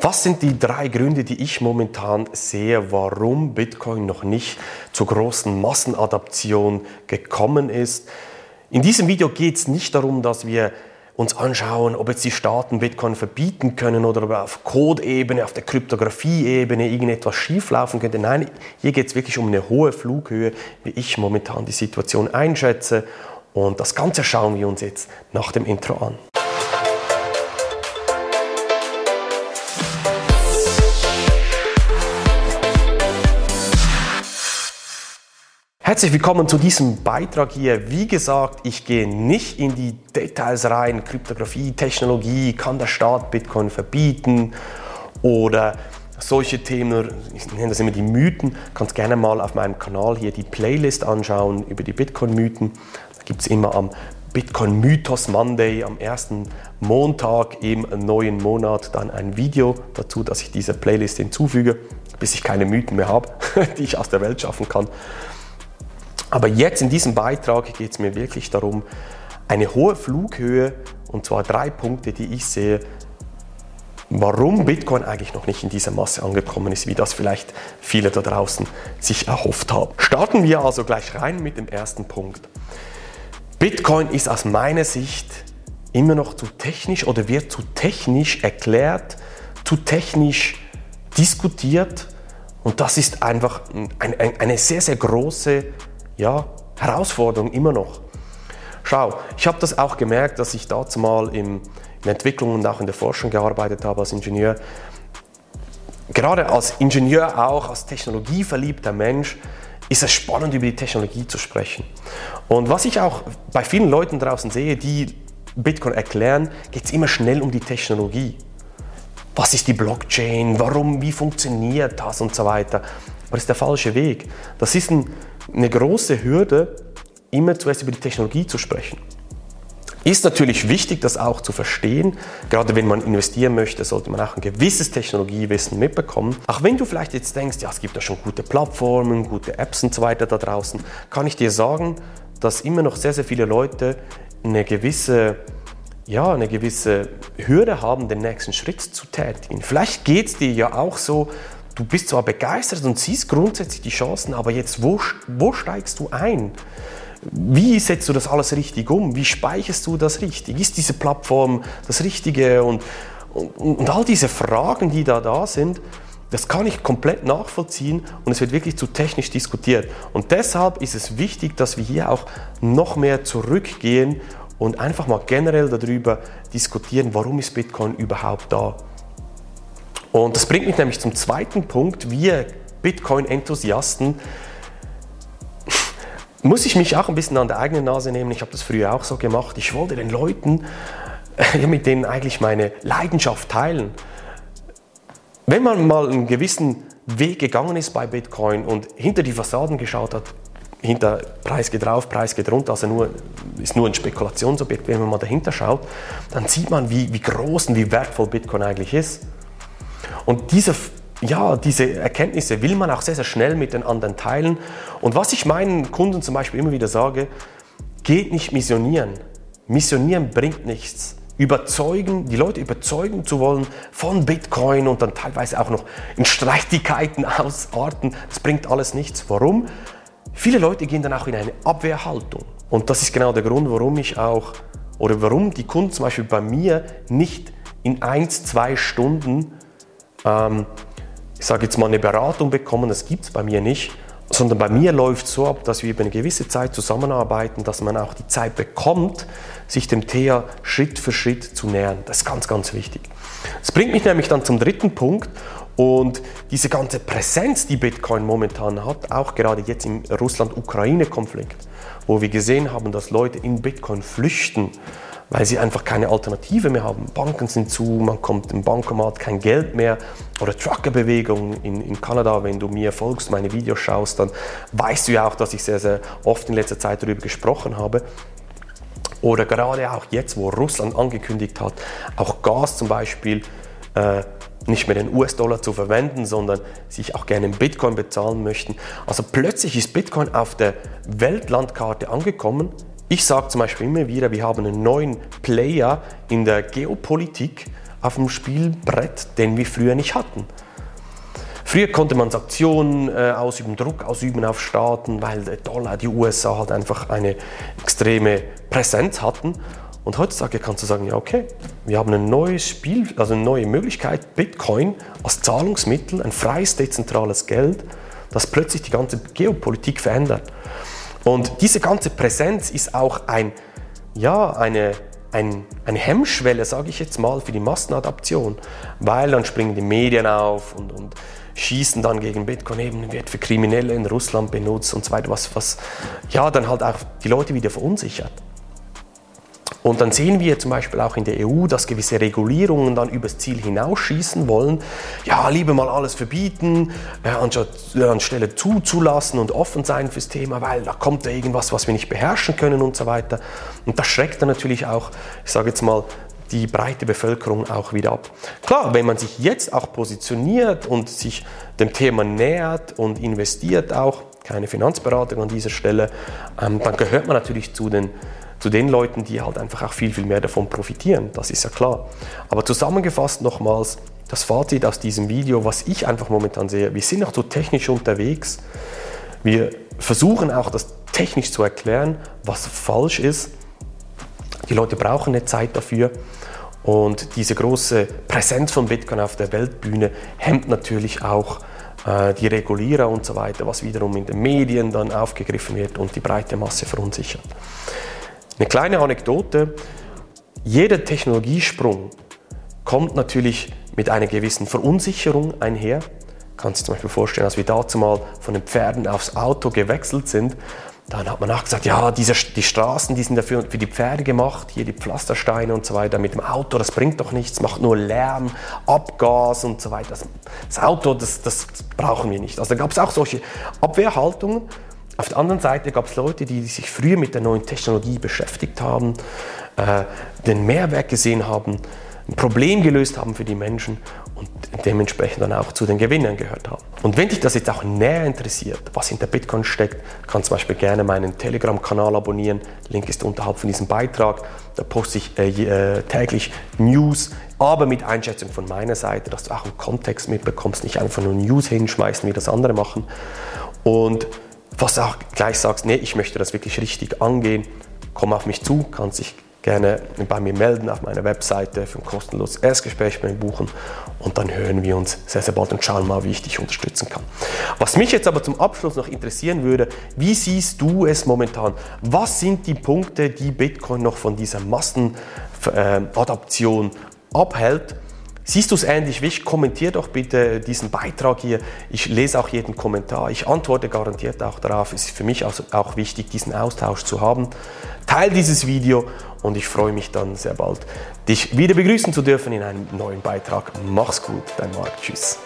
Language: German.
Was sind die drei Gründe, die ich momentan sehe, warum Bitcoin noch nicht zur großen Massenadaption gekommen ist? In diesem Video geht es nicht darum, dass wir uns anschauen, ob jetzt die Staaten Bitcoin verbieten können oder ob auf Code-Ebene, auf der Kryptographie-Ebene irgendetwas schieflaufen könnte. Nein, hier geht es wirklich um eine hohe Flughöhe, wie ich momentan die Situation einschätze. Und das Ganze schauen wir uns jetzt nach dem Intro an. Herzlich willkommen zu diesem Beitrag hier. Wie gesagt, ich gehe nicht in die Details rein, Kryptographie, Technologie, kann der Staat Bitcoin verbieten oder solche Themen, ich nenne das immer die Mythen, kannst gerne mal auf meinem Kanal hier die Playlist anschauen über die Bitcoin-Mythen. Da gibt es immer am Bitcoin Mythos Monday, am ersten Montag im neuen Monat, dann ein Video dazu, dass ich diese Playlist hinzufüge, bis ich keine Mythen mehr habe, die ich aus der Welt schaffen kann. Aber jetzt in diesem Beitrag geht es mir wirklich darum, eine hohe Flughöhe, und zwar drei Punkte, die ich sehe, warum Bitcoin eigentlich noch nicht in dieser Masse angekommen ist, wie das vielleicht viele da draußen sich erhofft haben. Starten wir also gleich rein mit dem ersten Punkt. Bitcoin ist aus meiner Sicht immer noch zu technisch oder wird zu technisch erklärt, zu technisch diskutiert und das ist einfach eine sehr, sehr große ja, Herausforderung immer noch. Schau, ich habe das auch gemerkt, dass ich dazu mal in der Entwicklung und auch in der Forschung gearbeitet habe als Ingenieur. Gerade als Ingenieur auch, als technologieverliebter Mensch, ist es spannend, über die Technologie zu sprechen. Und was ich auch bei vielen Leuten draußen sehe, die Bitcoin erklären, geht es immer schnell um die Technologie. Was ist die Blockchain? Warum? Wie funktioniert das und so weiter? Aber das ist der falsche Weg. Das ist ein eine große Hürde, immer zuerst über die Technologie zu sprechen. Ist natürlich wichtig, das auch zu verstehen. Gerade wenn man investieren möchte, sollte man auch ein gewisses Technologiewissen mitbekommen. Auch wenn du vielleicht jetzt denkst, ja, es gibt da schon gute Plattformen, gute Apps und so weiter da draußen, kann ich dir sagen, dass immer noch sehr, sehr viele Leute eine gewisse, ja, eine gewisse Hürde haben, den nächsten Schritt zu tätigen. Vielleicht geht es dir ja auch so, du bist zwar begeistert und siehst grundsätzlich die Chancen, aber jetzt, wo, wo steigst du ein? Wie setzt du das alles richtig um? Wie speicherst du das richtig? Ist diese Plattform das Richtige? Und, und, und all diese Fragen, die da da sind, das kann ich komplett nachvollziehen und es wird wirklich zu technisch diskutiert. Und deshalb ist es wichtig, dass wir hier auch noch mehr zurückgehen und einfach mal generell darüber diskutieren, warum ist Bitcoin überhaupt da? Und das bringt mich nämlich zum zweiten Punkt. Wir Bitcoin-Enthusiasten muss ich mich auch ein bisschen an der eigenen Nase nehmen. Ich habe das früher auch so gemacht. Ich wollte den Leuten, ja, mit denen eigentlich meine Leidenschaft teilen. Wenn man mal einen gewissen Weg gegangen ist bei Bitcoin und hinter die Fassaden geschaut hat, hinter Preis geht rauf, Preis geht runter, also nur, ist nur ein Spekulationsobjekt, wenn man mal dahinter schaut, dann sieht man, wie, wie groß und wie wertvoll Bitcoin eigentlich ist. Und diese, ja, diese Erkenntnisse will man auch sehr, sehr schnell mit den anderen teilen. Und was ich meinen Kunden zum Beispiel immer wieder sage, geht nicht missionieren. Missionieren bringt nichts. Überzeugen, die Leute überzeugen zu wollen von Bitcoin und dann teilweise auch noch in Streitigkeiten ausarten, das bringt alles nichts. Warum? Viele Leute gehen dann auch in eine Abwehrhaltung. Und das ist genau der Grund, warum ich auch, oder warum die Kunden zum Beispiel bei mir nicht in eins, zwei Stunden ähm, ich sage jetzt mal, eine Beratung bekommen, das gibt es bei mir nicht, sondern bei mir läuft es so ab, dass wir über eine gewisse Zeit zusammenarbeiten, dass man auch die Zeit bekommt, sich dem Thea Schritt für Schritt zu nähern. Das ist ganz, ganz wichtig. Das bringt mich nämlich dann zum dritten Punkt und diese ganze Präsenz, die Bitcoin momentan hat, auch gerade jetzt im Russland-Ukraine-Konflikt, wo wir gesehen haben, dass Leute in Bitcoin flüchten, weil sie einfach keine Alternative mehr haben. Banken sind zu, man kommt im Bankomat kein Geld mehr. Oder Truckerbewegung in, in Kanada, wenn du mir folgst, meine Videos schaust, dann weißt du ja auch, dass ich sehr, sehr oft in letzter Zeit darüber gesprochen habe. Oder gerade auch jetzt, wo Russland angekündigt hat, auch Gas zum Beispiel äh, nicht mehr den US-Dollar zu verwenden, sondern sich auch gerne in Bitcoin bezahlen möchten. Also plötzlich ist Bitcoin auf der Weltlandkarte angekommen ich sage zum Beispiel immer wieder, wir haben einen neuen Player in der Geopolitik, auf dem Spielbrett, den wir früher nicht hatten. Früher konnte man Sanktionen äh, ausüben, Druck ausüben auf Staaten, weil der Dollar, die USA halt einfach eine extreme Präsenz hatten. Und heutzutage kannst du sagen, ja okay, wir haben ein neues Spiel, also eine neue Möglichkeit, Bitcoin als Zahlungsmittel, ein freies, dezentrales Geld, das plötzlich die ganze Geopolitik verändert. Und diese ganze Präsenz ist auch ein, ja, eine, ein, eine Hemmschwelle, sage ich jetzt mal, für die Massenadaption, weil dann springen die Medien auf und, und schießen dann gegen Bitcoin, eben wird für Kriminelle in Russland benutzt und so weiter, was, was ja dann halt auch die Leute wieder verunsichert. Und dann sehen wir zum Beispiel auch in der EU, dass gewisse Regulierungen dann übers Ziel hinausschießen wollen. Ja, lieber mal alles verbieten, äh, äh, anstelle zuzulassen und offen sein fürs Thema, weil da kommt da irgendwas, was wir nicht beherrschen können und so weiter. Und das schreckt dann natürlich auch, ich sage jetzt mal, die breite Bevölkerung auch wieder ab. Klar, wenn man sich jetzt auch positioniert und sich dem Thema nähert und investiert auch, keine Finanzberatung an dieser Stelle, ähm, dann gehört man natürlich zu den zu den Leuten, die halt einfach auch viel, viel mehr davon profitieren. Das ist ja klar. Aber zusammengefasst nochmals das Fazit aus diesem Video, was ich einfach momentan sehe. Wir sind auch so technisch unterwegs. Wir versuchen auch das technisch zu erklären, was falsch ist. Die Leute brauchen eine Zeit dafür. Und diese große Präsenz von Bitcoin auf der Weltbühne hemmt natürlich auch äh, die Regulierer und so weiter, was wiederum in den Medien dann aufgegriffen wird und die breite Masse verunsichert. Eine kleine Anekdote. Jeder Technologiesprung kommt natürlich mit einer gewissen Verunsicherung einher. Kannst du zum Beispiel vorstellen, als wir dazu mal von den Pferden aufs Auto gewechselt sind, dann hat man auch gesagt, ja, diese, die Straßen, die sind dafür für die Pferde gemacht, hier die Pflastersteine und so weiter. Mit dem Auto, das bringt doch nichts, macht nur Lärm, Abgas und so weiter. Das, das Auto, das, das brauchen wir nicht. Also da gab es auch solche Abwehrhaltungen. Auf der anderen Seite gab es Leute, die sich früher mit der neuen Technologie beschäftigt haben, äh, den Mehrwert gesehen haben, ein Problem gelöst haben für die Menschen und dementsprechend dann auch zu den Gewinnern gehört haben. Und wenn dich das jetzt auch näher interessiert, was hinter Bitcoin steckt, kannst du zum Beispiel gerne meinen Telegram-Kanal abonnieren. Link ist unterhalb von diesem Beitrag. Da poste ich äh, äh, täglich News, aber mit Einschätzung von meiner Seite, dass du auch einen Kontext mitbekommst, nicht einfach nur News hinschmeißen, wie das andere machen. Und was du auch gleich sagst, nee, ich möchte das wirklich richtig angehen, komm auf mich zu, kannst dich gerne bei mir melden auf meiner Webseite für ein kostenloses Erstgespräch mit mir buchen und dann hören wir uns sehr, sehr bald und schauen mal, wie ich dich unterstützen kann. Was mich jetzt aber zum Abschluss noch interessieren würde, wie siehst du es momentan? Was sind die Punkte, die Bitcoin noch von dieser Massenadaption abhält? Siehst du es ähnlich wie ich? Kommentier doch bitte diesen Beitrag hier. Ich lese auch jeden Kommentar. Ich antworte garantiert auch darauf. Es ist für mich auch wichtig, diesen Austausch zu haben. Teil dieses Video und ich freue mich dann sehr bald, dich wieder begrüßen zu dürfen in einem neuen Beitrag. Mach's gut, dein Marc. Tschüss.